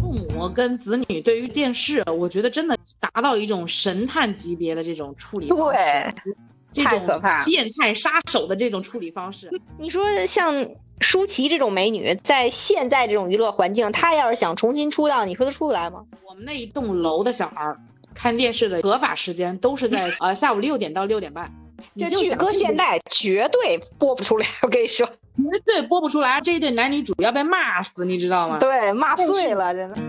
父母跟子女对于电视，我觉得真的达到一种神探级别的这种处理方式，这种变态杀手的这种处理方式。你说像舒淇这种美女，在现在这种娱乐环境，她要是想重新出道，你说她出得来吗？我们那一栋楼的小孩儿看电视的合法时间都是在呃下午六点到六点半，你就想这个现代绝对播不出来，我跟你说，绝对播不出来，这一对男女主要被骂死，你知道吗？对，骂碎了，真的。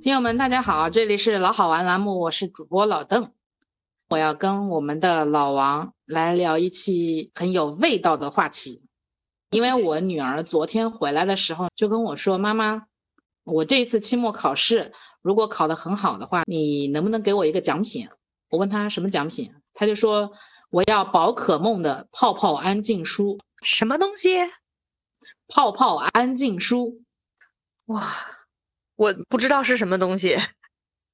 听友们，大家好，这里是老好玩栏目，我是主播老邓，我要跟我们的老王来聊一期很有味道的话题。因为我女儿昨天回来的时候就跟我说：“妈妈，我这一次期末考试如果考得很好的话，你能不能给我一个奖品？”我问她什么奖品，她就说：“我要宝可梦的泡泡安静书，什么东西？泡泡安静书，哇，我不知道是什么东西，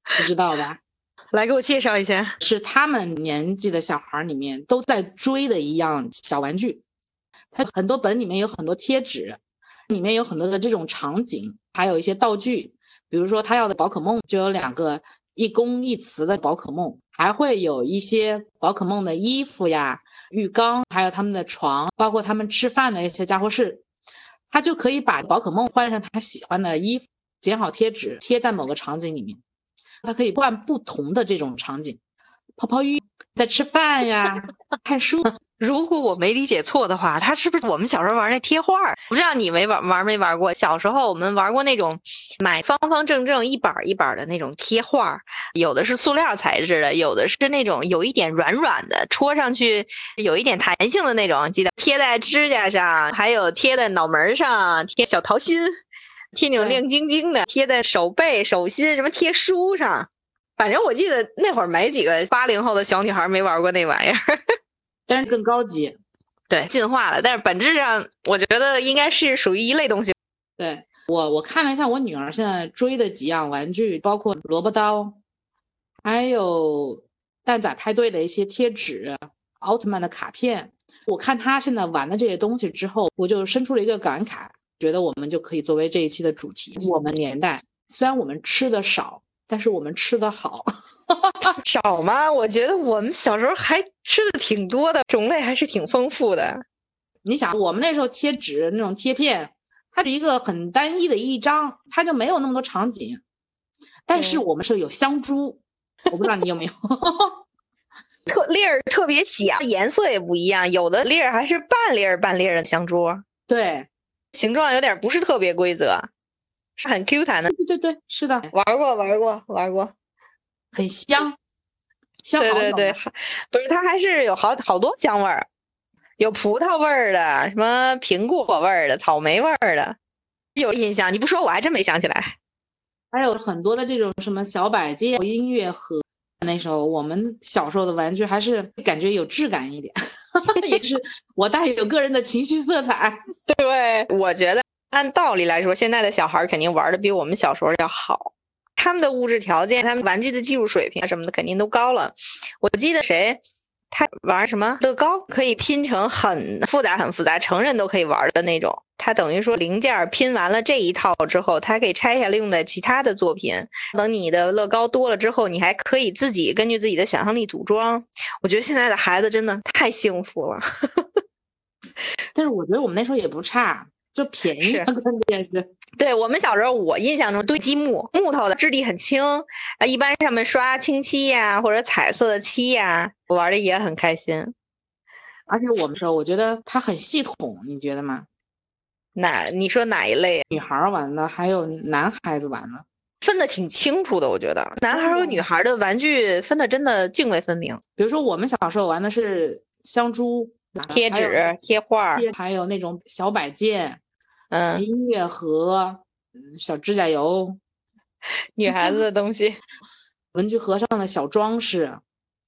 不知道吧？”来给我介绍一下。是他们年纪的小孩儿里面都在追的一样小玩具。它很多本里面有很多贴纸，里面有很多的这种场景，还有一些道具。比如说他要的宝可梦就有两个一公一雌的宝可梦，还会有一些宝可梦的衣服呀、浴缸，还有他们的床，包括他们吃饭的一些家伙事。他就可以把宝可梦换上他喜欢的衣服，剪好贴纸贴在某个场景里面。它可以换不同的这种场景，泡泡浴，在吃饭呀，看书。如果我没理解错的话，它是不是我们小时候玩那贴画？不知道你没玩玩没玩过？小时候我们玩过那种买方方正正一板一板的那种贴画，有的是塑料材质的，有的是那种有一点软软的，戳上去有一点弹性的那种。记得贴在指甲上，还有贴在脑门上，贴小桃心，贴那种亮晶晶的，贴在手背、手心，什么贴书上。反正我记得那会儿没几个八零后的小女孩没玩过那玩意儿。但是更高级。对，进化了，但是本质上我觉得应该是属于一类东西。对我，我看了一下我女儿现在追的几样玩具，包括萝卜刀，还有蛋仔派对的一些贴纸、奥特曼的卡片。我看她现在玩的这些东西之后，我就生出了一个感慨，觉得我们就可以作为这一期的主题。我们年代虽然我们吃的少，但是我们吃的好。少吗？我觉得我们小时候还吃的挺多的，种类还是挺丰富的。你想，我们那时候贴纸那种贴片，它的一个很单一的一张，它就没有那么多场景。但是我们是有香珠，我不知道你有没有。特粒儿特别小，颜色也不一样，有的粒儿还是半粒儿半粒儿的香珠，对，形状有点不是特别规则，是很 Q 弹的。对对对，是的，玩过，玩过，玩过。很香，香对对对，不是它还是有好好多香味儿，有葡萄味儿的，什么苹果味儿的，草莓味儿的，有印象。你不说我还真没想起来。还有很多的这种什么小摆件、音乐盒。那时候我们小时候的玩具还是感觉有质感一点，也是我带有个人的情绪色彩。对，我觉得按道理来说，现在的小孩儿肯定玩的比我们小时候要好。他们的物质条件，他们玩具的技术水平啊什么的肯定都高了。我记得谁，他玩什么乐高，可以拼成很复杂、很复杂，成人都可以玩的那种。他等于说零件拼完了这一套之后，他可以拆下来用在其他的作品。等你的乐高多了之后，你还可以自己根据自己的想象力组装。我觉得现在的孩子真的太幸福了。但是我觉得我们那时候也不差，就便宜关键是。对我们小时候，我印象中堆积木，木头的质地很轻，啊，一般上面刷清漆呀，或者彩色的漆呀，玩的也很开心。而且我们说，我觉得它很系统，你觉得吗？哪你说哪一类？女孩玩的，还有男孩子玩的。分的挺清楚的，我觉得男孩和女孩的玩具分的真的泾渭分明。比如说我们小时候玩的是香珠、贴纸、贴画，还有那种小摆件、嗯，音乐盒、嗯小指甲油、女孩子的东西，文具盒上的小装饰。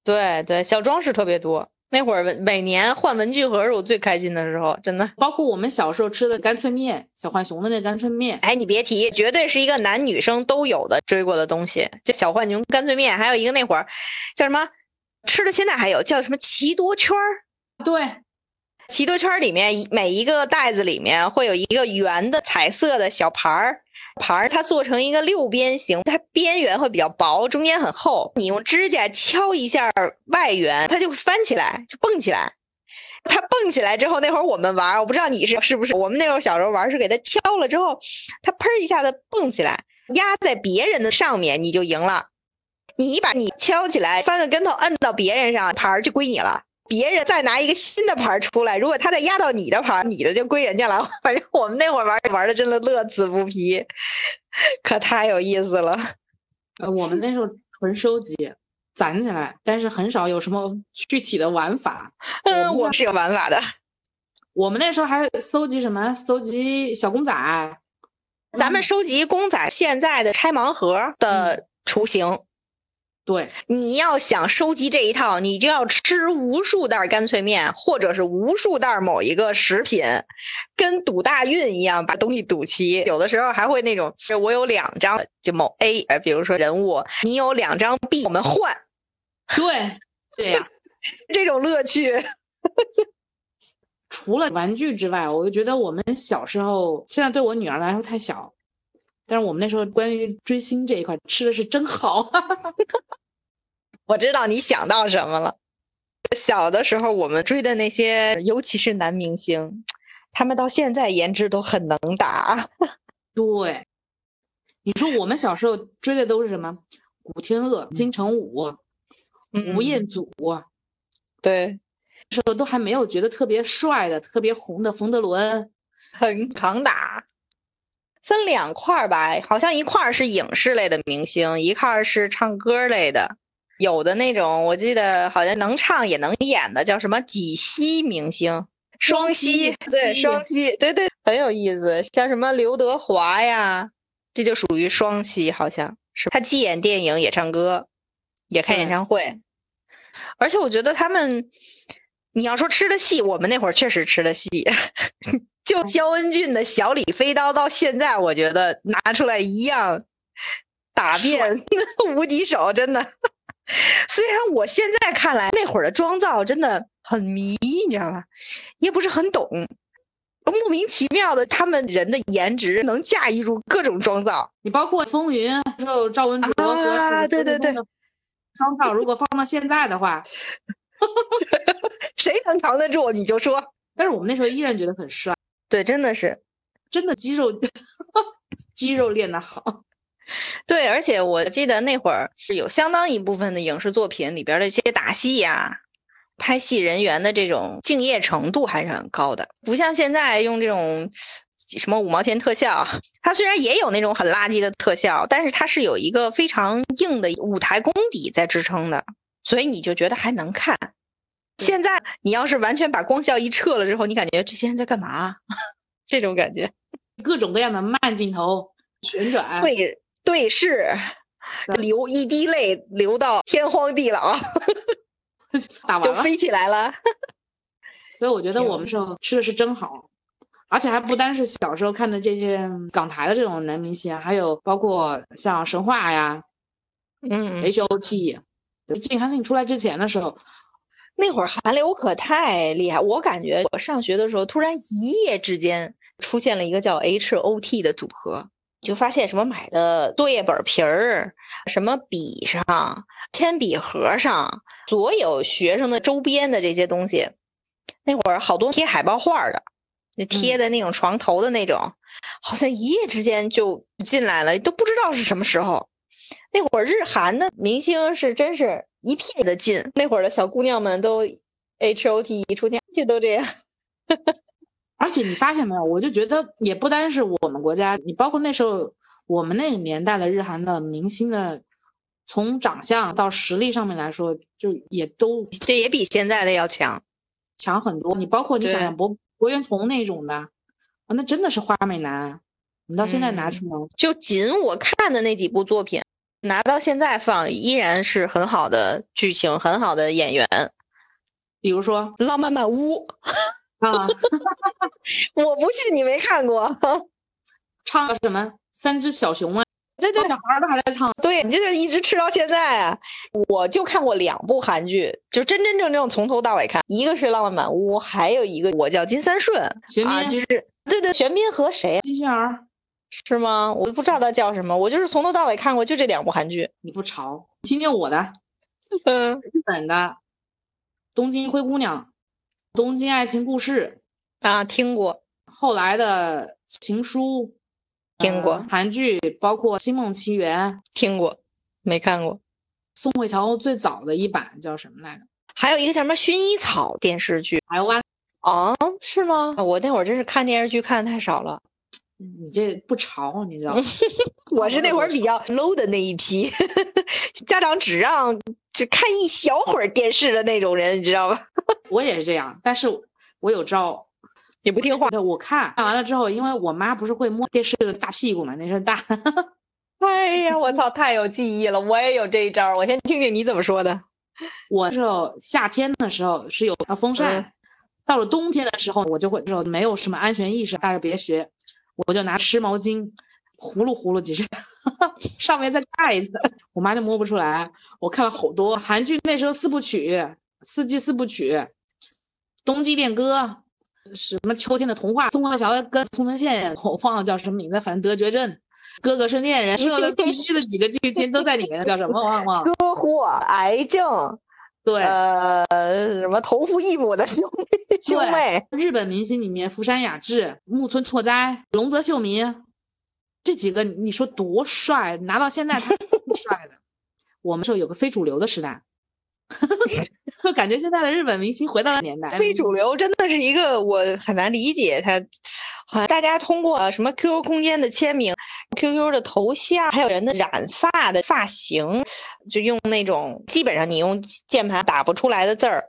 对对，小装饰特别多。那会儿每年换文具盒是我最开心的时候，真的。包括我们小时候吃的干脆面，小浣熊的那干脆面，哎，你别提，绝对是一个男女生都有的追过的东西。就小浣熊干脆面，还有一个那会儿叫什么，吃的现在还有叫什么奇多圈儿。对，奇多圈里面每一个袋子里面会有一个圆的彩色的小盘儿。盘儿它做成一个六边形，它边缘会比较薄，中间很厚。你用指甲敲一下外缘，它就会翻起来，就蹦起来。它蹦起来之后，那会儿我们玩，我不知道你是是不是？我们那会儿小时候玩是给它敲了之后，它砰一下子蹦起来，压在别人的上面，你就赢了。你把你敲起来，翻个跟头，摁到别人上，盘儿就归你了。别人再拿一个新的牌出来，如果他再压到你的牌，你的就归人家了。反正我们那会儿玩玩的真的乐此不疲，可太有意思了。呃，我们那时候纯收集，攒起来，但是很少有什么具体的玩法。嗯，我是有玩法的。我们那时候还搜集什么？搜集小公仔。咱们收集公仔现在的拆盲盒的雏形。对，你要想收集这一套，你就要吃无数袋干脆面，或者是无数袋某一个食品，跟赌大运一样，把东西赌齐。有的时候还会那种，我有两张就某 A，比如说人物，你有两张 B，我们换。对，对呀，这种乐趣。除了玩具之外，我就觉得我们小时候，现在对我女儿来说太小。但是我们那时候关于追星这一块吃的是真好，我知道你想到什么了。小的时候我们追的那些，尤其是男明星，他们到现在颜值都很能打。对，你说我们小时候追的都是什么？古天乐、金城武、吴彦祖，对，时候都还没有觉得特别帅的、特别红的冯德伦，很扛打。分两块儿吧，好像一块儿是影视类的明星，一块儿是唱歌类的。有的那种，我记得好像能唱也能演的，叫什么几栖明星？双栖，对，双栖，对对，很有意思。像什么刘德华呀，这就属于双栖，好像是他既演电影也唱歌，也开演唱会。而且我觉得他们，你要说吃的细，我们那会儿确实吃的细。就焦恩俊的小李飞刀，到现在我觉得拿出来一样打遍 无敌手，真的。虽然我现在看来那会儿的妆造真的很迷，你知道吧？也不是很懂，莫名其妙的，他们人的颜值能驾驭住各种妆造。你包括风云还有赵文卓和对对对妆造，如果放到现在的话，谁能扛得住？你就说。但是我们那时候依然觉得很帅。对，真的是，真的肌肉，肌肉练得好。对，而且我记得那会儿是有相当一部分的影视作品里边的一些打戏呀、拍戏人员的这种敬业程度还是很高的，不像现在用这种什么五毛钱特效。它虽然也有那种很垃圾的特效，但是它是有一个非常硬的舞台功底在支撑的，所以你就觉得还能看。现在你要是完全把光效一撤了之后，你感觉这些人在干嘛？这种感觉，各种各样的慢镜头、旋转、对对视，流一滴泪流到天荒地老，打完就飞起来了。所以我觉得我们时候吃的是真好，而且还不单是小时候看的这些港台的这种男明星，还有包括像神话呀，嗯，H O T，静韩令出来之前的时候。那会儿韩流可太厉害，我感觉我上学的时候，突然一夜之间出现了一个叫 H O T 的组合，就发现什么买的作业本皮儿、什么笔上、铅笔盒上，所有学生的周边的这些东西，那会儿好多贴海报画的，那贴的那种床头的那种，好像一夜之间就进来了，都不知道是什么时候。那会儿日韩的明星是真是。一片的劲，那会儿的小姑娘们都 H O T 一出天就都这样。而且你发现没有，我就觉得也不单是我们国家，你包括那时候我们那个年代的日韩的明星的，从长相到实力上面来说，就也都这也比现在的要强，强很多。你包括你想想博博元崇那种的啊，那真的是花美男，你到现在拿出来，就仅我看的那几部作品。拿到现在放依然是很好的剧情，很好的演员。比如说《浪漫满屋》啊，我不信你没看过。唱什么三只小熊啊，对对小孩儿都还在唱。对，你这就一直吃到现在啊！我就看过两部韩剧，就真真正正从头到尾看，一个是《浪漫满屋》，还有一个我叫金三顺，玄啊，彬、就是对对，玄彬和谁金星儿，是吗？我不知道它叫什么，我就是从头到尾看过就这两部韩剧。你不潮？听听我的，嗯日本的《东京灰姑娘》《东京爱情故事啊，听过，》，后来的《情书》，听过呃韩剧包括《星梦奇缘》，听过，没看过。宋慧乔最早的一版叫什么来着？还有一个叫什么《薰衣草》电视剧台湾。啊？是吗？我那会儿真是看电视剧看的太少了。你这不潮，你知道吗？我是那会儿比较 low 的那一批，家长只让只看一小会儿电视的那种人，你知道吧？我也是这样，但是我有招。你不听话，对，我看看完了之后，因为我妈不是会摸电视的大屁股嘛，那是大。哎呀，我操，太有记忆了！我也有这一招，我先听听你怎么说的。我时候夏天的时候是有呃风扇，嗯到了冬天的时候，我就会就没有什么安全意识，大家别学，我就拿湿毛巾糊噜糊噜几下，上面再盖一层，我妈就摸不出来。我看了好多韩剧，那时候四部曲，四季四部曲，冬季恋歌，什么秋天的童话，宋慧乔跟宋承宪，我忘了叫什么名字，反正得绝症。哥哥是恋人，说的必须的几个剧情都在里面的，叫什么忘了。车祸、癌症，对，呃，什么同父异母的兄弟兄妹，日本明星里面，福山雅治、木村拓哉、龙泽秀明这几个，你说多帅？拿到现在他挺帅的。我们说有个非主流的时代，就 感觉现在的日本明星回到了年代。非主流真的是一个我很难理解他，好像大家通过呃什么 QQ 空间的签名、QQ 的头像，还有人的染发的发型，就用那种基本上你用键盘打不出来的字儿，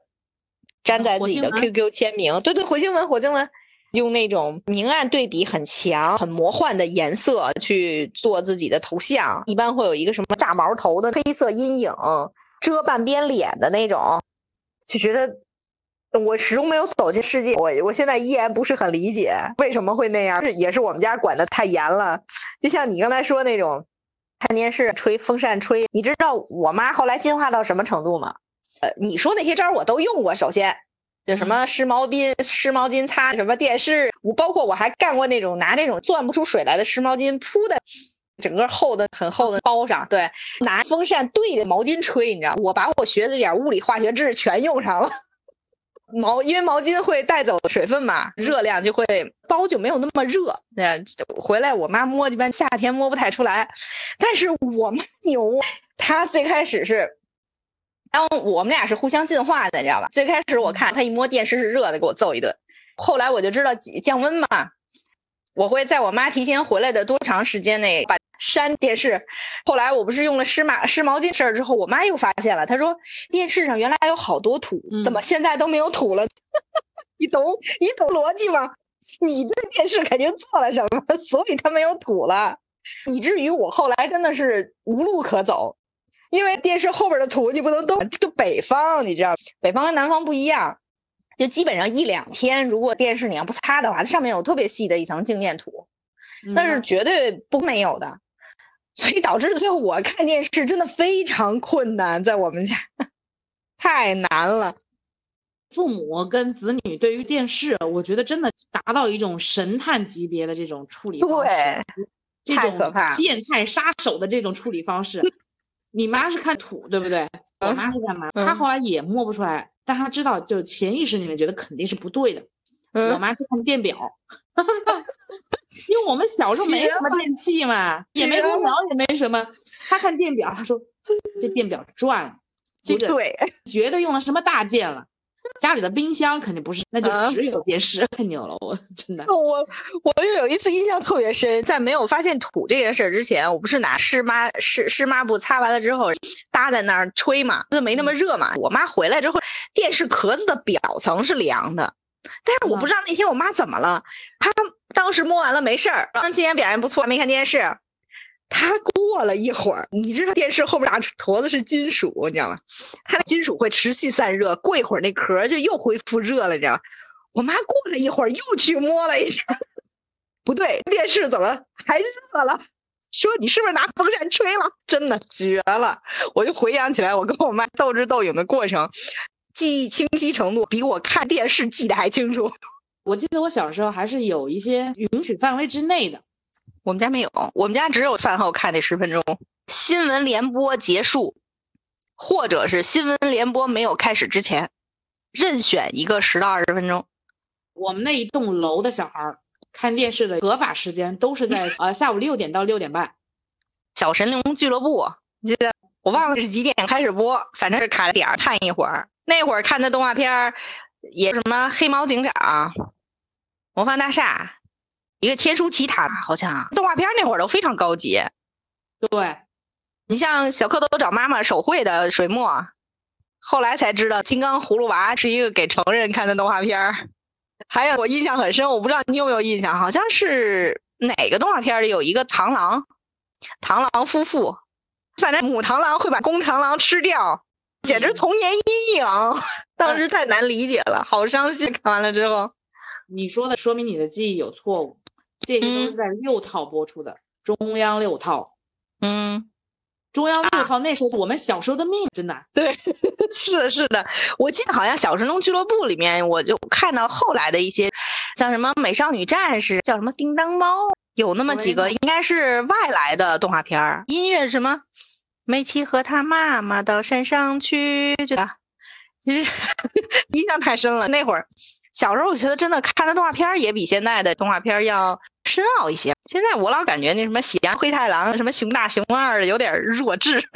粘在自己的 QQ 签名。对对，火星文，火星文。用那种明暗对比很强、很魔幻的颜色去做自己的头像，一般会有一个什么炸毛头的黑色阴影遮半边脸的那种，就觉得我始终没有走进世界，我我现在依然不是很理解为什么会那样，是也是我们家管的太严了。就像你刚才说那种看电视吹风扇吹，你知道我妈后来进化到什么程度吗？呃，你说那些招我都用过，首先。就什么湿毛巾、湿毛巾擦什么电视，我包括我还干过那种拿那种攥不出水来的湿毛巾铺的整个厚的很厚的包上，对，拿风扇对着毛巾吹，你知道，我把我学的点物理化学知识全用上了。毛因为毛巾会带走水分嘛，热量就会包就没有那么热。对，回来我妈摸，一般夏天摸不太出来，但是我妈牛，她最开始是。然后我们俩是互相进化的，你知道吧？最开始我看她一摸电视是热的，给我揍一顿。后来我就知道降温嘛，我会在我妈提前回来的多长时间内把删电视。后来我不是用了湿马湿毛巾事儿之后，我妈又发现了，她说电视上原来有好多土，怎么现在都没有土了？你懂你懂逻辑吗？你对电视肯定做了什么，所以它没有土了，以至于我后来真的是无路可走。因为电视后边的土你不能动，这个北方你知道，北方跟南方不一样，就基本上一两天，如果电视你要不擦的话，它上面有特别细的一层静电土，那是绝对不没有的，所以导致最后我看电视真的非常困难，在我们家太难了。父母跟子女对于电视，我觉得真的达到一种神探级别的这种处理方式，这种变态杀手的这种处理方式。你妈是看土，对不对？我妈是干嘛？她后来也摸不出来，但她知道，就潜意识里面觉得肯定是不对的。我妈是看电表，因为我们小时候没什么电器嘛，也没空调，也没什么。他看电表，他说这电表转，这个对，绝对用了什么大件了。家里的冰箱肯定不是，那就只有电视。太牛了，我真的。我我就有一次印象特别深，在没有发现土这件事之前，我不是拿湿抹湿湿抹布擦完了之后搭在那儿吹嘛，就没那么热嘛。我妈回来之后，电视壳子的表层是凉的，但是我不知道那天我妈怎么了，她当时摸完了没事儿，今天表现不错，没看电视。她过了一会儿，你知道电视后面俩坨子是金属，你知道吗？它的金属会持续散热，过一会儿那壳就又恢复热了，你知道吗？我妈过了一会儿又去摸了一下，不对，电视怎么还热了？说你是不是拿风扇吹了？真的绝了！我就回想起来，我跟我妈斗智斗勇的过程，记忆清晰程度比我看电视记得还清楚。我记得我小时候还是有一些允许范围之内的，我们家没有，我们家只有饭后看那十分钟，新闻联播结束，或者是新闻联播没有开始之前，任选一个十到二十分钟。我们那一栋楼的小孩儿。看电视的合法时间都是在呃下午六点到六点半，《小神龙俱乐部》记得我忘了是几点开始播，反正是卡着点儿看一会儿。那会儿看的动画片儿也什么《黑猫警长》《魔方大厦》，一个《天书奇谭》，好像动画片那会儿都非常高级。对，你像小蝌蚪找妈妈手绘的水墨，后来才知道《金刚葫芦娃》是一个给成人看的动画片儿。还有我印象很深，我不知道你有没有印象，好像是哪个动画片里有一个螳螂，螳螂夫妇，反正母螳螂会把公螳螂吃掉，简直童年阴影，当时太难理解了，好伤心。看完了之后，你说的说明你的记忆有错误，这些都是在六套播出的，中央六套，嗯。中央六套那时候我们小时候的命，真的对，是的，是的。我记得好像《小神龙俱乐部》里面，我就看到后来的一些，像什么《美少女战士》，叫什么《叮当猫》，有那么几个，应该是外来的动画片儿。音乐什么？美琪和他妈妈到山上去，对吧？其实 印象太深了。那会儿小时候，我觉得真的看的动画片也比现在的动画片要。深奥一些。现在我老感觉那什么《喜羊灰太狼》、什么《熊大熊二》有点弱智。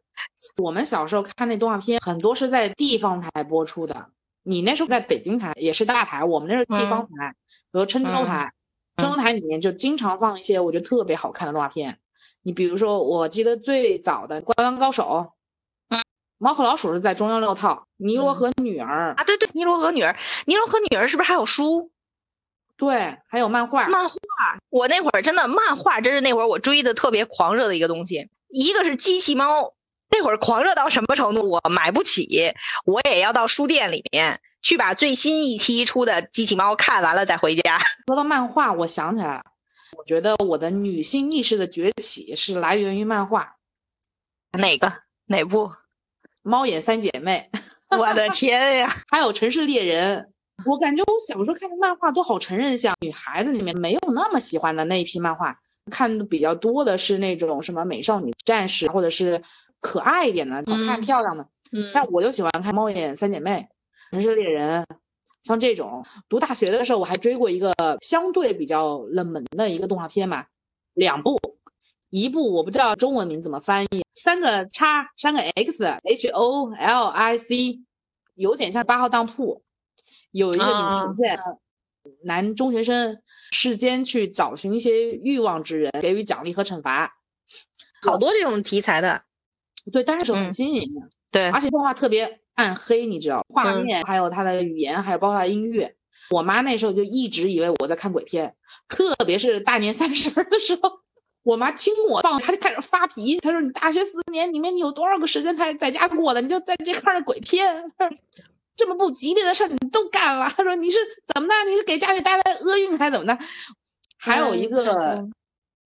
我们小时候看那动画片，很多是在地方台播出的。你那时候在北京台也是大台，我们那是地方台，比如郴州台。郴州台里面就经常放一些我觉得特别好看的动画片。你比如说，我记得最早的《灌篮高手》，嗯，《猫和老鼠》是在中央六套，《尼罗河女儿》啊，对对，《尼罗河女儿》，《尼罗河女儿》是不是还有书？对，还有漫画。漫画，我那会儿真的漫画，真是那会儿我追的特别狂热的一个东西。一个是机器猫，那会儿狂热到什么程度？我买不起，我也要到书店里面去把最新一期出的机器猫看完了再回家。说到漫画，我想起来了，我觉得我的女性意识的崛起是来源于漫画。哪个？哪部？猫眼三姐妹。我的天呀！还有城市猎人。我感觉我小时候看的漫画都好成人向，女孩子里面没有那么喜欢的那一批漫画，看的比较多的是那种什么美少女战士，或者是可爱一点的、好看漂亮的。嗯，但我就喜欢看猫眼三姐妹、城市猎人，像这种。读大学的时候，我还追过一个相对比较冷门的一个动画片嘛，两部，一部我不知道中文名怎么翻译，三个叉，三个 X，H O L I C，有点像八号当铺。有一个女神剑，男中学生世间去找寻一些欲望之人，给予奖励和惩罚，好多这种题材的，对，但是很新颖的，对，而且动画特别暗黑，你知道，画面还有他的语言，还有包括他的音乐，我妈那时候就一直以为我在看鬼片，特别是大年三十的时候，我妈听我放，她就开始发脾气，她说你大学四年里面你有多少个时间才在家过的，你就在这看着鬼片。这么不吉利的事你都干了？她说你是怎么的？你是给家里带来厄运还是怎么的？还有一个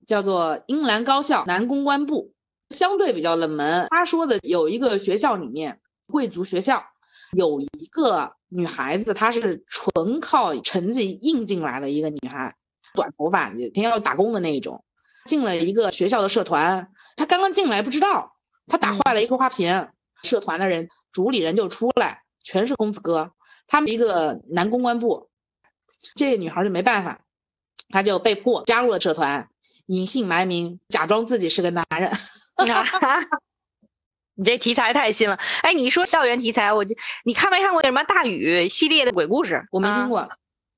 叫做英兰高校男公关部，相对比较冷门。他说的有一个学校里面，贵族学校有一个女孩子，她是纯靠成绩硬进来的一个女孩，短头发，天天要打工的那一种，进了一个学校的社团。她刚刚进来不知道，她打坏了一个花瓶，社团的人主理人就出来。全是公子哥，他们一个男公关部，这个女孩就没办法，她就被迫加入了社团，隐姓埋名，假装自己是个男人。你这题材太新了，哎，你说校园题材，我就你看没看过那什么大禹系列的鬼故事？我没听过。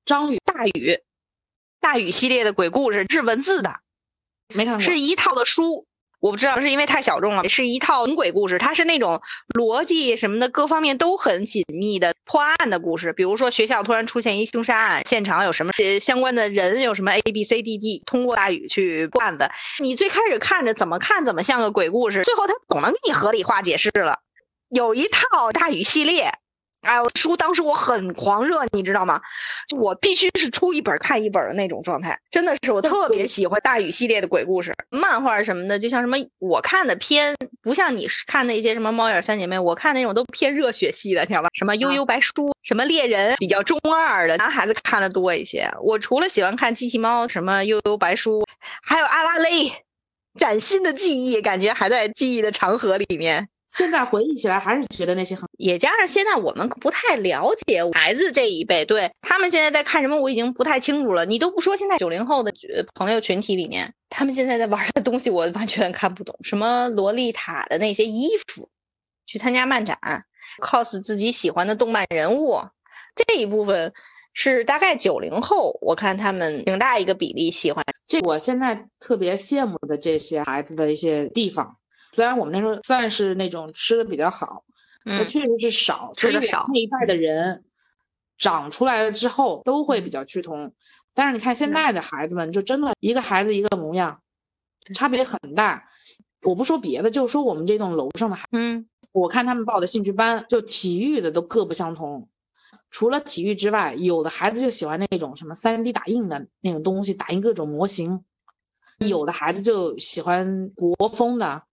张宇大禹，大禹系列的鬼故事是文字的，没看过，是一套的书。我不知道是因为太小众了，是一套鬼故事，它是那种逻辑什么的各方面都很紧密的破案的故事。比如说学校突然出现一凶杀案，现场有什么相关的人，有什么 A B C D D，通过大雨去破案的。你最开始看着怎么看怎么像个鬼故事，最后他总能给你合理化解释了。有一套大雨系列。哎，书当时我很狂热，你知道吗？就我必须是出一本看一本的那种状态，真的是我特别喜欢大禹系列的鬼故事、漫画什么的。就像什么我看的偏不像你看那些什么猫眼三姐妹，我看那种都偏热血系的，你知道吧？什么悠悠白书，什么猎人，比较中二的，男孩子看的多一些。我除了喜欢看机器猫，什么悠悠白书，还有阿拉蕾，崭新的记忆，感觉还在记忆的长河里面。现在回忆起来，还是觉得那些很，也加上现在我们不太了解孩子这一辈，对他们现在在看什么，我已经不太清楚了。你都不说，现在九零后的朋友群体里面，他们现在在玩的东西，我完全看不懂。什么洛丽塔的那些衣服，去参加漫展，cos 自己喜欢的动漫人物，这一部分是大概九零后，我看他们挺大一个比例喜欢。这我现在特别羡慕的这些孩子的一些地方。虽然我们那时候算是那种吃的比较好，嗯，确实是少吃的少。那一代的人长出来了之后都会比较趋同，但是你看现在的孩子们，就真的一个孩子一个模样，差别很大。我不说别的，就说我们这栋楼上的孩，嗯，我看他们报的兴趣班，就体育的都各不相同。除了体育之外，有的孩子就喜欢那种什么三 D 打印的那种东西，打印各种模型；有的孩子就喜欢国风的。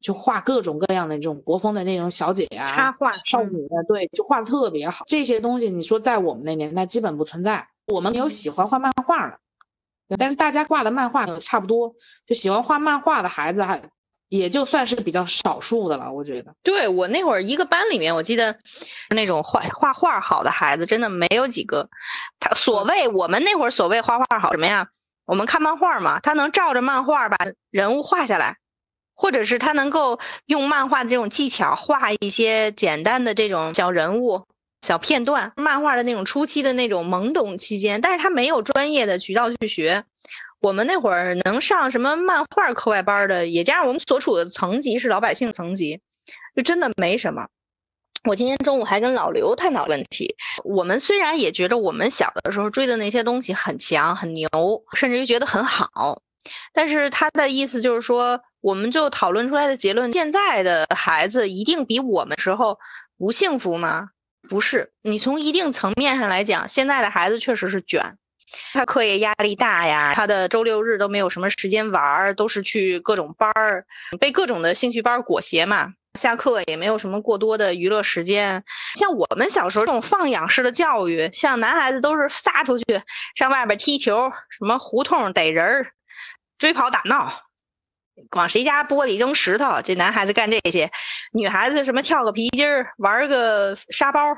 就画各种各样的这种国风的那种小姐呀，插画少女的，对，就画的特别好。这些东西你说在我们那年代基本不存在。我们有喜欢画漫画的，但是大家画的漫画差不多，就喜欢画漫画的孩子还也就算是比较少数的了。我觉得，对我那会儿一个班里面，我记得那种画画画好的孩子真的没有几个。他所谓我们那会儿所谓画画好什么呀？我们看漫画嘛，他能照着漫画把人物画下来。或者是他能够用漫画的这种技巧画一些简单的这种小人物、小片段，漫画的那种初期的那种懵懂期间，但是他没有专业的渠道去学。我们那会儿能上什么漫画课外班的，也加上我们所处的层级是老百姓层级，就真的没什么。我今天中午还跟老刘探讨问题，我们虽然也觉得我们小的时候追的那些东西很强、很牛，甚至于觉得很好，但是他的意思就是说。我们就讨论出来的结论：现在的孩子一定比我们时候不幸福吗？不是。你从一定层面上来讲，现在的孩子确实是卷，他课业压力大呀，他的周六日都没有什么时间玩儿，都是去各种班儿，被各种的兴趣班裹挟嘛。下课也没有什么过多的娱乐时间。像我们小时候这种放养式的教育，像男孩子都是撒出去上外边踢球，什么胡同逮人儿，追跑打闹。往谁家玻璃扔石头，这男孩子干这些，女孩子什么跳个皮筋儿，玩个沙包，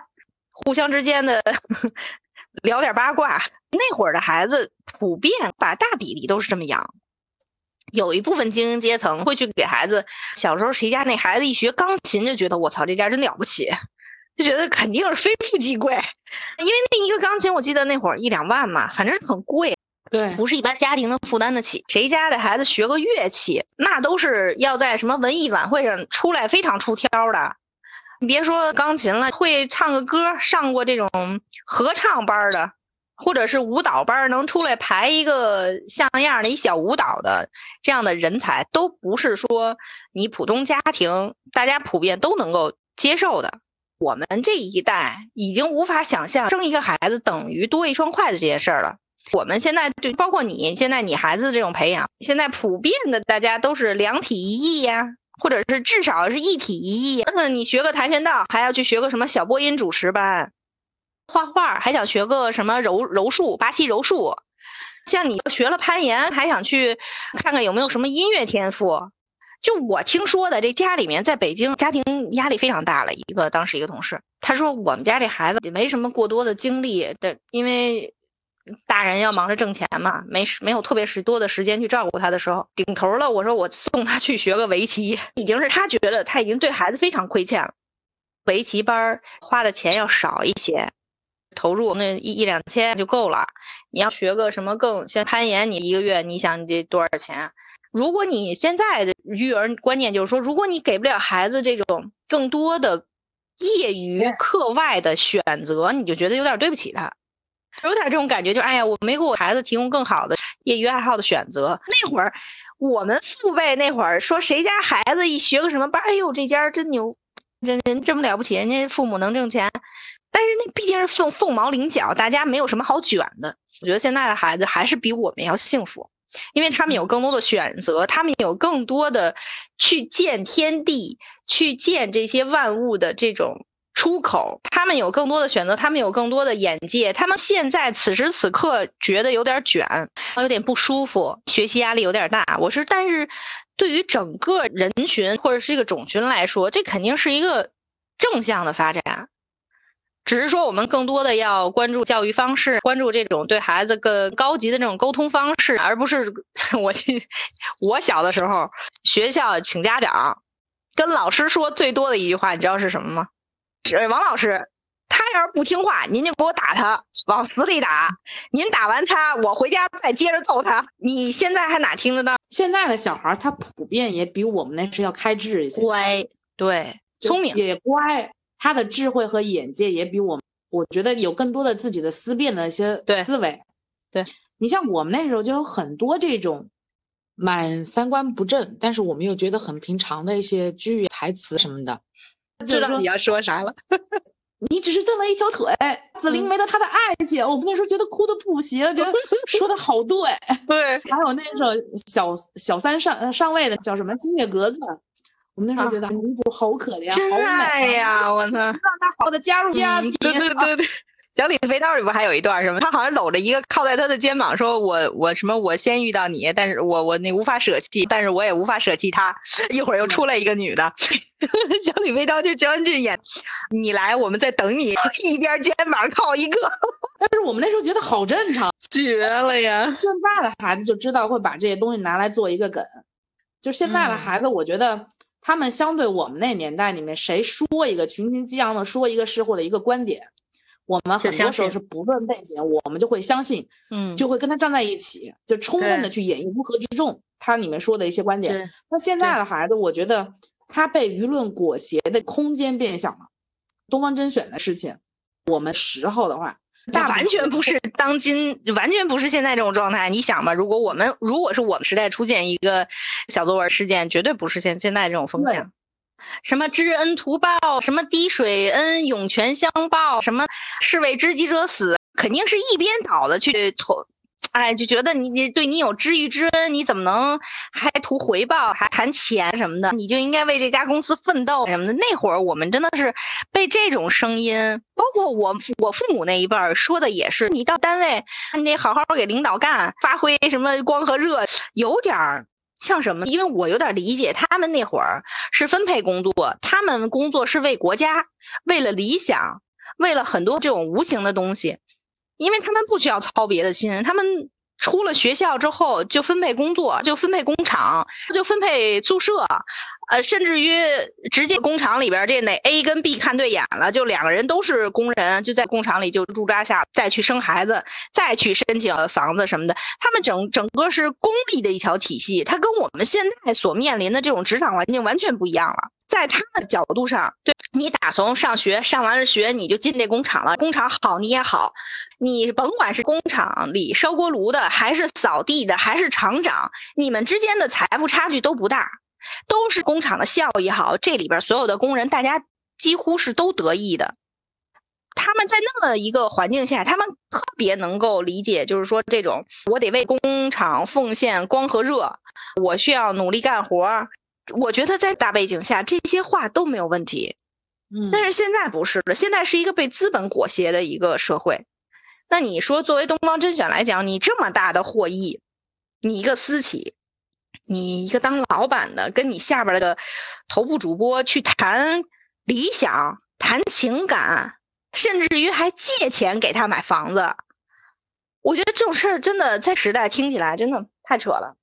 互相之间的 聊点八卦。那会儿的孩子普遍把大比例都是这么养，有一部分精英阶层会去给孩子。小时候谁家那孩子一学钢琴，就觉得我操这家真了不起，就觉得肯定是非富即贵，因为那一个钢琴我记得那会儿一两万嘛，反正是很贵。对，不是一般家庭能负担得起。谁家的孩子学个乐器，那都是要在什么文艺晚会上出来非常出挑的。你别说钢琴了，会唱个歌，上过这种合唱班的，或者是舞蹈班，能出来排一个像样的一小舞蹈的这样的人才，都不是说你普通家庭大家普遍都能够接受的。我们这一代已经无法想象生一个孩子等于多一双筷子这件事儿了。我们现在对，包括你现在你孩子这种培养，现在普遍的大家都是两体一艺呀，或者是至少是一体一艺。嗯，你学个跆拳道，还要去学个什么小播音主持班，画画还想学个什么柔柔术、巴西柔术。像你学了攀岩，还想去看看有没有什么音乐天赋。就我听说的，这家里面在北京家庭压力非常大了。一个当时一个同事，他说我们家这孩子也没什么过多的精力的，因为。大人要忙着挣钱嘛，没没有特别是多的时间去照顾他的时候，顶头了。我说我送他去学个围棋，已经是他觉得他已经对孩子非常亏欠了。围棋班花的钱要少一些，投入那一一两千就够了。你要学个什么更像攀岩，你一个月你想你得多少钱？如果你现在的育儿观念就是说，如果你给不了孩子这种更多的业余课外的选择，你就觉得有点对不起他，有点这种感觉，就哎呀，我没给我孩子提供更好的业余爱好的选择。那会儿我们父辈那会儿说，谁家孩子一学个什么班，哎呦，这家真牛，人人这么了不起，人家父母能挣钱。但是那毕竟是凤凤毛麟角，大家没有什么好卷的。我觉得现在的孩子还是比我们要幸福。因为他们有更多的选择，他们有更多的去见天地、去见这些万物的这种出口，他们有更多的选择，他们有更多的眼界。他们现在此时此刻觉得有点卷，有点不舒服，学习压力有点大。我是，但是对于整个人群或者是一个种群来说，这肯定是一个正向的发展。只是说，我们更多的要关注教育方式，关注这种对孩子更高级的这种沟通方式，而不是 我去。我小的时候，学校请家长，跟老师说最多的一句话，你知道是什么吗？是王老师，他要是不听话，您就给我打他，往死里打。您打完他，我回家再接着揍他。你现在还哪听得到？现在的小孩他普遍也比我们那时候要开智一些，乖，对，聪明也乖。他的智慧和眼界也比我，我觉得有更多的自己的思辨的一些思维。对你像我们那时候就有很多这种，满三观不正，但是我们又觉得很平常的一些剧台词什么的。知道你要说啥了？你只是断了一条腿，紫菱没了他的爱情。我们那时候觉得哭的不行，觉得说的好对。对，还有那首小小三上上位的叫什么金月格子。我们那时候觉得女主好可怜，好美呀！我操，让她好的加入家庭。对对对对，小李飞刀里不还有一段什么？他好像搂着一个靠在他的肩膀，说我我什么我先遇到你，但是我我那无法舍弃，但是我也无法舍弃他。一会儿又出来一个女的，小李飞刀就姜俊演，你来我们在等你，一边肩膀靠一个。但是我们那时候觉得好正常，绝了呀！现在的孩子就知道会把这些东西拿来做一个梗，就现在的孩子，我觉得。他们相对我们那年代里面，谁说一个群情激昂的说一个事或者一个观点，我们很多时候是不论背景，我们就会相信，嗯，就会跟他站在一起，就充分的去演绎乌合之众他里面说的一些观点。那现在的孩子，我觉得他被舆论裹挟的空间变小了。东方甄选的事情，我们时候的话。那完全不是当今，完全不是现在这种状态。你想吧，如果我们如果是我们时代出现一个小作文事件，绝对不是现现在这种风向。什么知恩图报，什么滴水恩涌泉相报，什么士为知己者死，肯定是一边倒的去投。哎，就觉得你你对你有知遇之恩，你怎么能还图回报，还谈钱什么的？你就应该为这家公司奋斗什么的。那会儿我们真的是被这种声音，包括我我父母那一辈儿说的也是，你到单位你得好好给领导干，发挥什么光和热，有点儿像什么？因为我有点理解他们那会儿是分配工作，他们工作是为国家，为了理想，为了很多这种无形的东西。因为他们不需要操别的心，他们出了学校之后就分配工作，就分配工厂，就分配宿舍，呃，甚至于直接工厂里边这哪 A 跟 B 看对眼了，就两个人都是工人，就在工厂里就驻扎下，再去生孩子，再去申请房子什么的。他们整整个是公立的一条体系，它跟我们现在所面临的这种职场环境完全不一样了。在他们角度上，对你打从上学上完了学，你就进这工厂了，工厂好你也好，你甭管是工厂里烧锅炉的，还是扫地的，还是厂长，你们之间的财富差距都不大，都是工厂的效益好，这里边所有的工人大家几乎是都得益的。他们在那么一个环境下，他们特别能够理解，就是说这种我得为工厂奉献光和热，我需要努力干活。我觉得在大背景下，这些话都没有问题，嗯，但是现在不是了，现在是一个被资本裹挟的一个社会。那你说，作为东方甄选来讲，你这么大的获益，你一个私企，你一个当老板的，跟你下边的头部主播去谈理想、谈情感，甚至于还借钱给他买房子，我觉得这种事儿真的在时代听起来真的太扯了。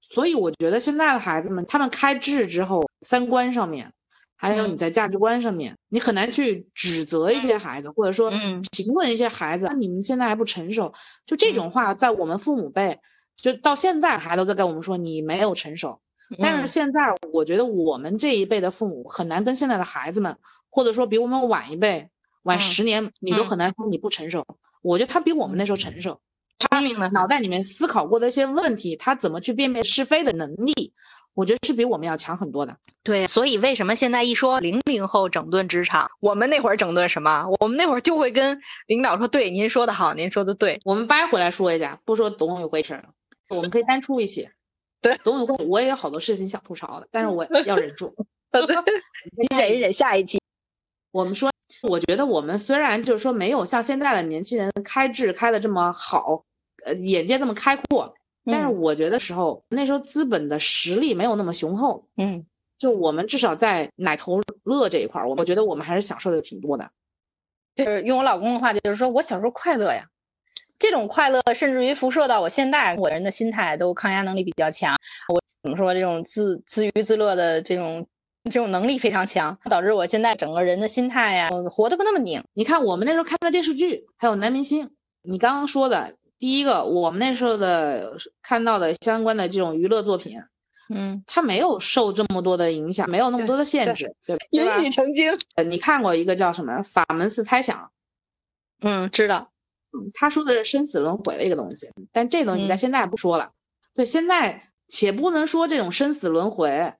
所以我觉得现在的孩子们，他们开智之后，三观上面，还有你在价值观上面，你很难去指责一些孩子，或者说评论一些孩子，你们现在还不成熟，就这种话，在我们父母辈就到现在还都在跟我们说你没有成熟。但是现在我觉得我们这一辈的父母很难跟现在的孩子们，或者说比我们晚一辈晚十年，你都很难说你不成熟。我觉得他比我们那时候成熟，他脑袋里面思考过的一些问题，他怎么去辨别是非的能力。我觉得是比我们要强很多的。对，所以为什么现在一说零零后整顿职场，我们那会儿整顿什么？我们那会儿就会跟领导说：“对，您说的好，您说的对。”我们掰回来说一下，不说董宇辉事儿，我们可以单出一期。对，董宇辉我也有好多事情想吐槽的，但是我 要忍住。你忍一忍，下一期我们说，我觉得我们虽然就是说没有像现在的年轻人开智开的这么好，呃，眼界这么开阔。但是我觉得时候那时候资本的实力没有那么雄厚，嗯，就我们至少在奶头乐这一块儿，我我觉得我们还是享受的挺多的。就是用我老公的话，就是说我小时候快乐呀，这种快乐甚至于辐射到我现在，我人的心态都抗压能力比较强。我怎么说这种自自娱自乐的这种这种能力非常强，导致我现在整个人的心态呀，活得不那么拧。你看我们那时候看的电视剧，还有男明星，你刚刚说的。第一个，我们那时候的看到的相关的这种娱乐作品，嗯，它没有受这么多的影响，没有那么多的限制，允许成精。呃，你看过一个叫什么《法门寺猜想》？嗯，知道。嗯，他说的是生死轮回的一个东西，但这东西在现在不说了。对，现在且不能说这种生死轮回。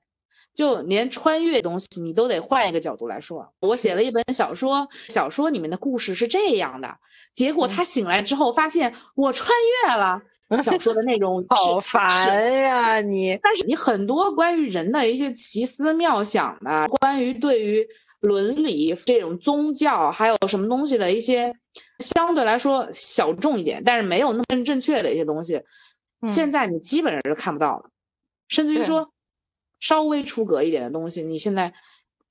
就连穿越东西，你都得换一个角度来说。我写了一本小说，小说里面的故事是这样的，结果他醒来之后发现我穿越了。小说的内容好烦呀你！但是你很多关于人的一些奇思妙想的，关于对于伦理这种宗教还有什么东西的一些相对来说小众一点，但是没有那么正确的一些东西，现在你基本上是看不到了，甚至于说。稍微出格一点的东西，你现在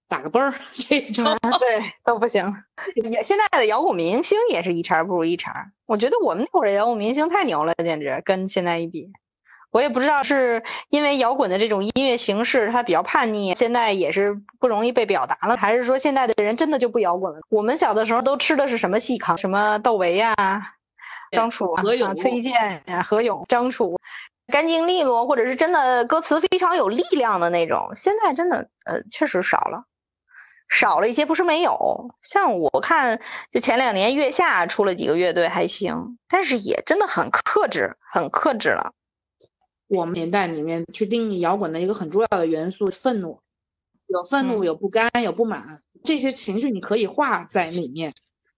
打个啵儿，这种对都不行。也现在的摇滚明星也是一茬不如一茬。我觉得我们那会儿的摇滚明星太牛了，简直跟现在一比，我也不知道是因为摇滚的这种音乐形式它比较叛逆，现在也是不容易被表达了，还是说现在的人真的就不摇滚了？我们小的时候都吃的是什么细糠？什么窦唯呀、张楚啊、崔健呀、何勇、张楚。干净利落，或者是真的歌词非常有力量的那种，现在真的呃确实少了，少了一些，不是没有。像我看，就前两年月下出了几个乐队还行，但是也真的很克制，很克制了。我们年代里面去定义摇滚的一个很重要的元素，愤怒，有愤怒，有不甘，有不满，这些情绪你可以画在里面。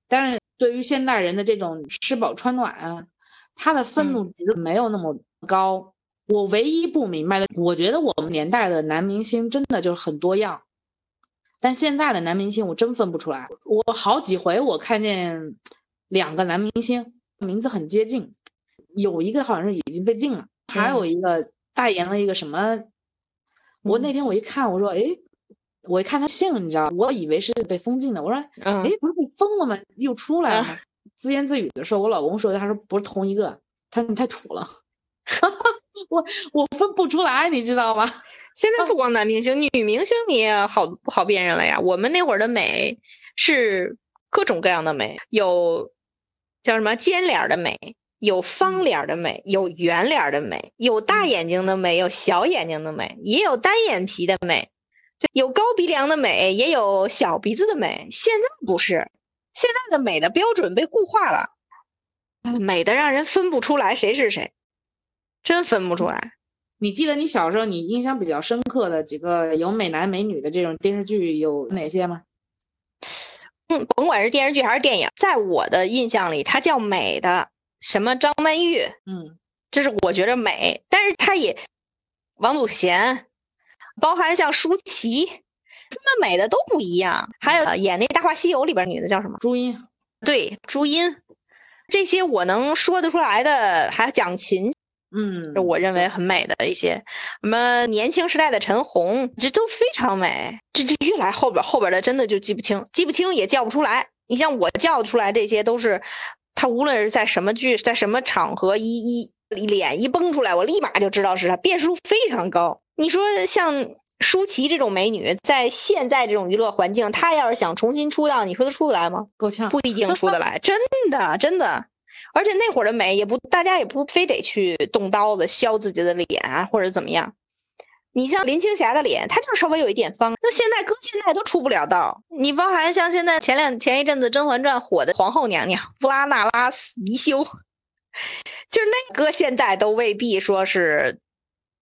但是对于现代人的这种吃饱穿暖，他的愤怒值没有那么。高，我唯一不明白的，我觉得我们年代的男明星真的就是很多样，但现在的男明星我真分不出来。我好几回我看见两个男明星名字很接近，有一个好像是已经被禁了，还有一个代言了一个什么。我那天我一看，我说，哎，我一看他姓，你知道，我以为是被封禁的。我说，哎，不是被封了吗？又出来了。自言自语的说，我老公说，他说不是同一个，他说你太土了。我我分不出来，你知道吗？现在不光男明星，女明星你也好不好辨认了呀？我们那会儿的美是各种各样的美，有叫什么尖脸的美，有方脸的美，有圆脸的美，有大眼睛的美，有小眼睛的美，也有单眼皮的美，有高鼻梁的美，也有小鼻子的美。现在不是，现在的美的标准被固化了，美的让人分不出来谁是谁。真分不出来。你记得你小时候你印象比较深刻的几个有美男美女的这种电视剧有哪些吗？嗯，甭管是电视剧还是电影，在我的印象里，它叫美的什么张曼玉，嗯，这是我觉着美。但是它也王祖贤，包含像舒淇，他们美的都不一样。还有演那《大话西游》里边女的叫什么？朱茵。对，朱茵。这些我能说得出来的，还蒋勤。嗯，我认为很美的一些，什么年轻时代的陈红，这都非常美。这这越来后边后边的真的就记不清，记不清也叫不出来。你像我叫得出来，这些都是他无论是在什么剧，在什么场合，一一脸一崩出来，我立马就知道是他，辨识度非常高。你说像舒淇这种美女，在现在这种娱乐环境，她要是想重新出道，你说她出得来吗？够呛，不一定出得来，真的真的。而且那会儿的美也不，大家也不非得去动刀子削自己的脸啊，或者怎么样。你像林青霞的脸，她就是稍微有一点方。那现在搁现在都出不了道。你包含像现在前两前一阵子《甄嬛传》火的皇后娘娘布拉纳拉斯宜修，就是那搁现在都未必说是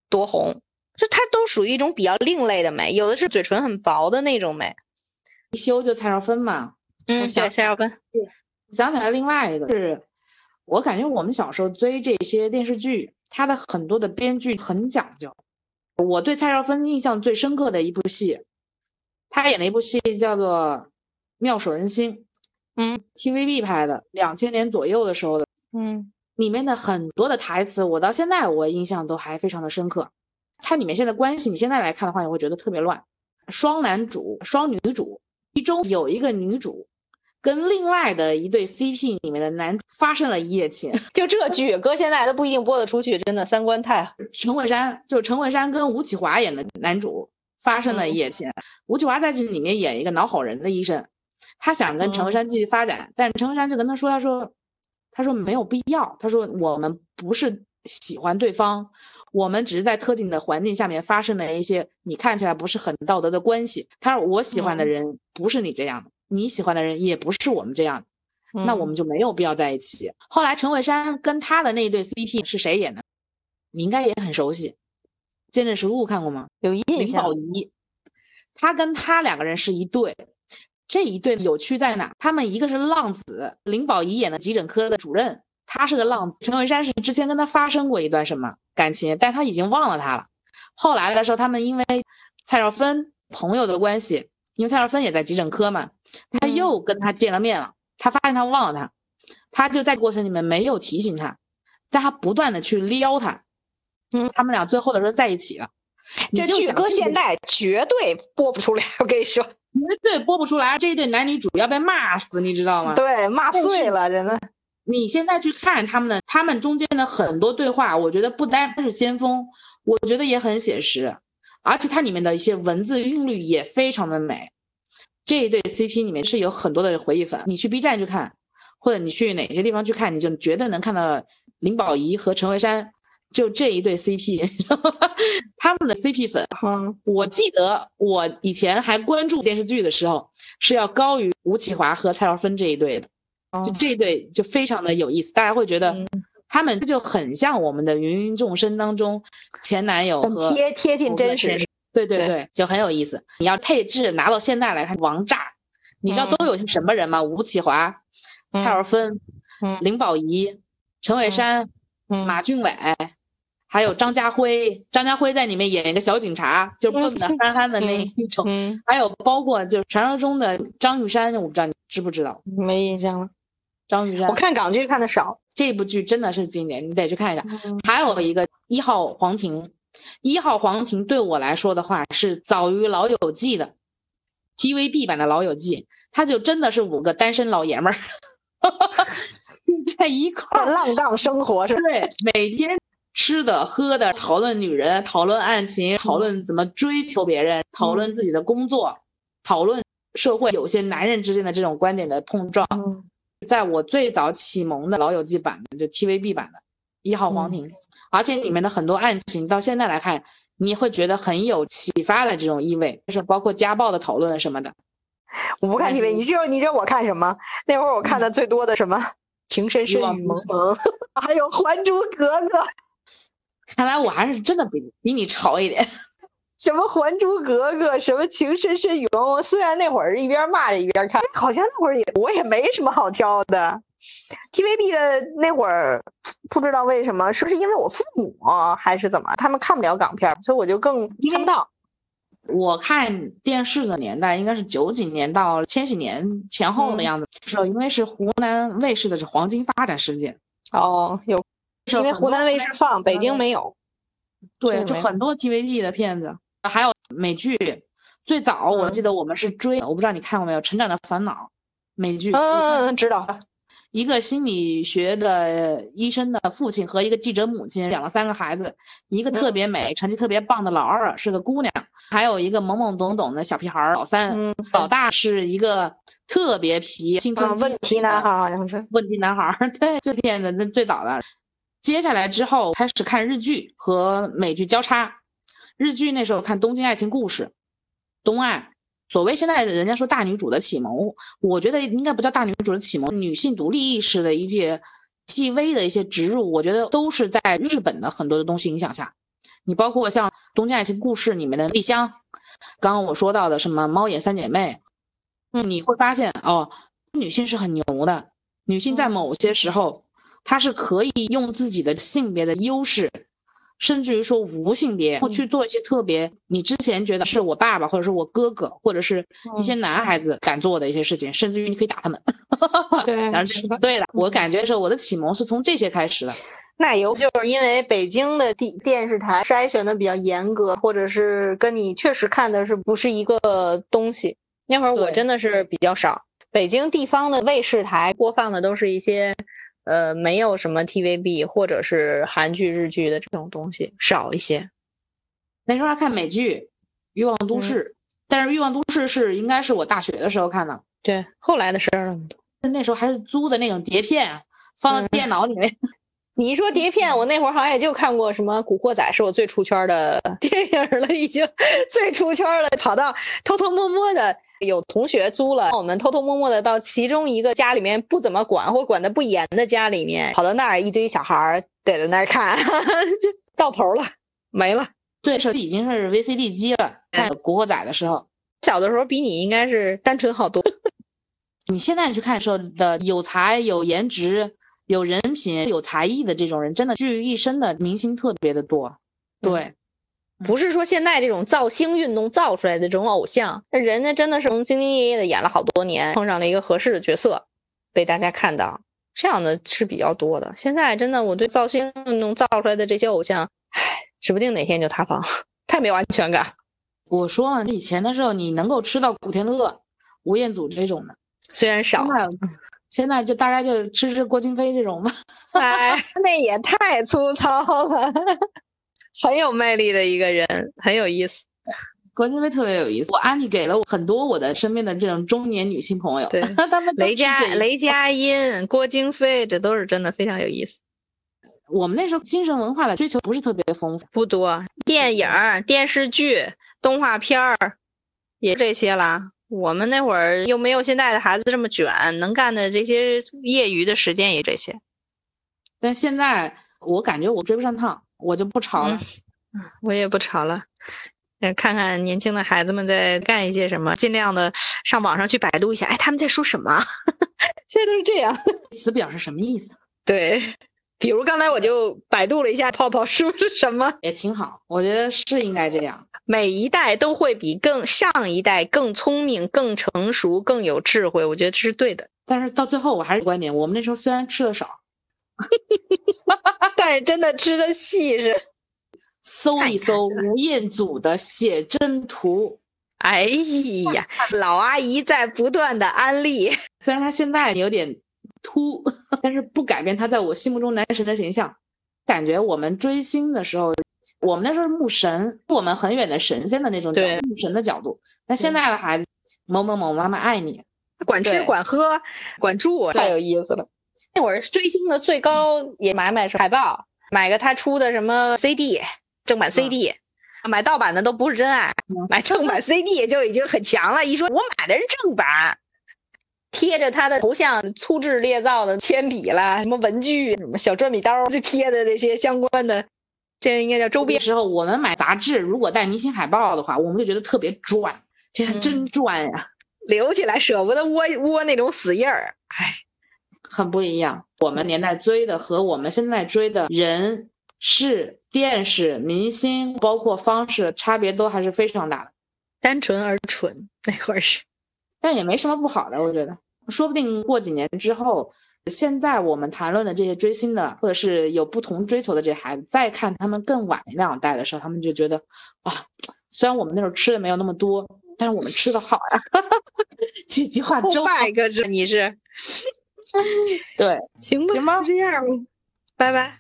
多红，就她都属于一种比较另类的美。有的是嘴唇很薄的那种美，宜修就蔡少芬嘛。嗯，对，蔡少芬。对，我想起来另外一个是，我感觉我们小时候追这些电视剧，它的很多的编剧很讲究。我对蔡少芬印象最深刻的一部戏，她演的一部戏叫做《妙手仁心》，嗯，TVB 拍的，两千年左右的时候的，嗯，里面的很多的台词，我到现在我印象都还非常的深刻。它里面现在关系，你现在来看的话，你会觉得特别乱，双男主、双女主，其中有一个女主。跟另外的一对 CP 里面的男主发生了一夜情，就这剧，搁现在都不一定播得出去，真的三观太。陈慧珊就陈慧珊跟吴启华演的男主发生了一夜情，吴启华在这里面演一个脑好人的医生，他想跟陈慧珊继续发展，但陈慧珊就跟他说，他说，他说没有必要，他说我们不是喜欢对方，我们只是在特定的环境下面发生了一些你看起来不是很道德的关系。他说我喜欢的人不是你这样的。你喜欢的人也不是我们这样，那我们就没有必要在一起。后来陈慧珊跟他的那一对 CP 是谁演的？你应该也很熟悉，《见证实录》看过吗？有印象。林保怡，他跟他两个人是一对，这一对有趣在哪？他们一个是浪子，林保怡演的急诊科的主任，他是个浪子。陈慧珊是之前跟他发生过一段什么感情，但他已经忘了他了。后来的时候，他们因为蔡少芬朋友的关系。因为蔡少芬也在急诊科嘛，他又跟他见了面了，他发现他忘了他，他就在过程里面没有提醒他，但他不断的去撩他，嗯，他们俩最后的时候在一起了。这剧搁现在绝对播不出来，我跟你说，绝对播不出来，这一对男女主要被骂死，你知道吗？对，骂碎了，真的。你现在去看他们的，他们中间的很多对话，我觉得不单是先锋，我觉得也很写实。而且它里面的一些文字韵律也非常的美，这一对 CP 里面是有很多的回忆粉，你去 B 站去看，或者你去哪些地方去看，你就绝对能看到林保怡和陈慧珊就这一对 CP，他们的 CP 粉，我记得我以前还关注电视剧的时候是要高于吴启华和蔡少芬这一对的，就这一对就非常的有意思，大家会觉得。他们就很像我们的芸芸众生当中前男友和贴贴近真实，对对对，就很有意思。你要配置拿到现在来看，王炸，你知道都有些什么人吗？吴启华、蔡少芬、林保怡、陈伟山、马俊伟，还有张家辉。张家辉在里面演一个小警察，就笨的憨憨的那一种。还有包括就传说中的张玉山，我不知道你知不知道？没印象了。张玉山，我看港剧看的少，这部剧真的是经典，你得去看一下。还有一个一号皇庭，一号皇庭对我来说的话是早于老友记的 TVB 版的老友记，它就真的是五个单身老爷们儿 在一块浪荡生活，是对，每天吃的喝的，讨论女人，讨论案情，讨论怎么追求别人，讨论自己的工作，讨论社会有些男人之间的这种观点的碰撞。在我最早启蒙的老友记版的，就 TVB 版的《一号皇庭》，而且里面的很多案情，到现在来看，你会觉得很有启发的这种意味，就是包括家暴的讨论什么的。我不看 TV，你知道你知道我看什么？那会儿我看的最多的什么《情深深雨蒙蒙 》，还有《还珠格格》。看来我还是真的比比你潮一点。什么《还珠格格》，什么《情深深雨蒙蒙》，虽然那会儿一边骂着一边看，好像那会儿也我也没什么好挑的。TVB 的那会儿，不知道为什么，是不是因为我父母还是怎么，他们看不了港片，所以我就更看不到。我看电视的年代应该是九几年到千禧年前后的样子，是因为是湖南卫视的是黄金发展时间。哦，有，因为湖南卫视放，北京没有。对，就很多 TVB 的片子。还有美剧，最早我记得我们是追，我不知道你看过没有，《成长的烦恼》美剧。嗯，知道。一个心理学的医生的父亲和一个记者母亲养了三个孩子，一个特别美、成绩特别棒的老二是个姑娘，还有一个懵懵懂懂的小屁孩儿老三。老大是一个特别皮、青春问题男孩，好像是问题男孩。对，这片子那最早的。接下来之后开始看日剧和美剧交叉，日剧那时候看《东京爱情故事》，东爱。所谓现在人家说大女主的启蒙，我觉得应该不叫大女主的启蒙，女性独立意识的一些细微的一些植入，我觉得都是在日本的很多的东西影响下。你包括像《东京爱情故事》里面的丽香，刚刚我说到的什么猫眼三姐妹，嗯，你会发现哦，女性是很牛的，女性在某些时候，她是可以用自己的性别的优势。甚至于说无性别，去做一些特别你之前觉得是我爸爸或者是我哥哥或者是一些男孩子敢做的一些事情，甚至于你可以打他们。对，然后这是对的。我感觉是我的启蒙是从这些开始的。那有就是因为北京的电电视台筛选的比较严格，或者是跟你确实看的是不是一个东西。那会儿我真的是比较少，北京地方的卫视台播放的都是一些。呃，没有什么 TVB 或者是韩剧、日剧的这种东西少一些。那时候还看美剧《欲望都市》，但是《欲望都市》是应该是我大学的时候看的。对，后来的事儿了。那时候还是租的那种碟片，放到电脑里面。你一说碟片，我那会儿好像也就看过什么《古惑仔》，是我最出圈的 电影了，已经 最出圈了，跑到偷偷摸摸的。有同学租了，我们偷偷摸摸的到其中一个家里面不怎么管或管的不严的家里面，跑到那儿一堆小孩儿逮在那儿看，就到头了，没了。对，手机已经是 VCD 机了。看《古惑仔》的时候，小的时候比你应该是单纯好多。你现在去看的时候的有才、有颜值、有人品、有才艺的这种人，真的聚于一身的明星特别的多。对。不是说现在这种造星运动造出来的这种偶像，那人家真的是兢兢业业的演了好多年，碰上了一个合适的角色，被大家看到，这样的是比较多的。现在真的，我对造星运动造出来的这些偶像，唉，指不定哪天就塌房，太没有安全感。我说嘛，以前的时候你能够吃到古天乐、吴彦祖这种的，虽然少，现在就大概就吃吃郭京飞这种吧。哎，那也太粗糙了。很有魅力的一个人，很有意思。郭京飞特别有意思，我安利给了我很多我的身边的这种中年女性朋友。对，他们雷佳雷佳音、郭京飞，这都是真的非常有意思。我们那时候精神文化的追求不是特别丰富，不多，电影、电视剧、动画片儿也这些啦。我们那会儿又没有现在的孩子这么卷，能干的这些业余的时间也这些。但现在我感觉我追不上趟。我就不吵了，我也不吵了。看看年轻的孩子们在干一些什么，尽量的上网上去百度一下，哎，他们在说什么？现在都是这样。词表是什么意思？对，比如刚才我就百度了一下“泡泡书”是什么，也挺好。我觉得是应该这样。每一代都会比更上一代更聪明、更成熟、更有智慧，我觉得这是对的。但是到最后，我还是观点，我们那时候虽然吃的少。但 是真的吃的细是，搜一搜吴彦祖的写真图，哎呀，老阿姨在不断的安利。虽然他现在有点秃，但是不改变他在我心目中男神的形象。感觉我们追星的时候，我们那时候是牧神，我们很远的神仙的那种角度，牧神的角度。那现在的孩子，某某某妈妈爱你，管吃管喝管住，太有意思了。那会儿追星的最高也买买海报，买个他出的什么 CD 正版 CD，买盗版的都不是真爱，买正版 CD 就已经很强了。一说我买的是正版，贴着他的头像，粗制劣造的铅笔啦，什么文具，什么小转笔刀，就贴着那些相关的，这应该叫周边。时候我们买杂志，如果带明星海报的话，我们就觉得特别赚，这还真赚呀，留起来舍不得窝窝那种死印儿，唉。很不一样，我们年代追的和我们现在追的人、事、电视、明星，包括方式，差别都还是非常大的。单纯而蠢，那会儿是，但也没什么不好的，我觉得，说不定过几年之后，现在我们谈论的这些追星的，或者是有不同追求的这些孩子，再看他们更晚那两代的时候，他们就觉得，啊，虽然我们那时候吃的没有那么多，但是我们吃的好呀。这句话，周麦哥是你是。对，行吧，行吧就这样吧，拜拜。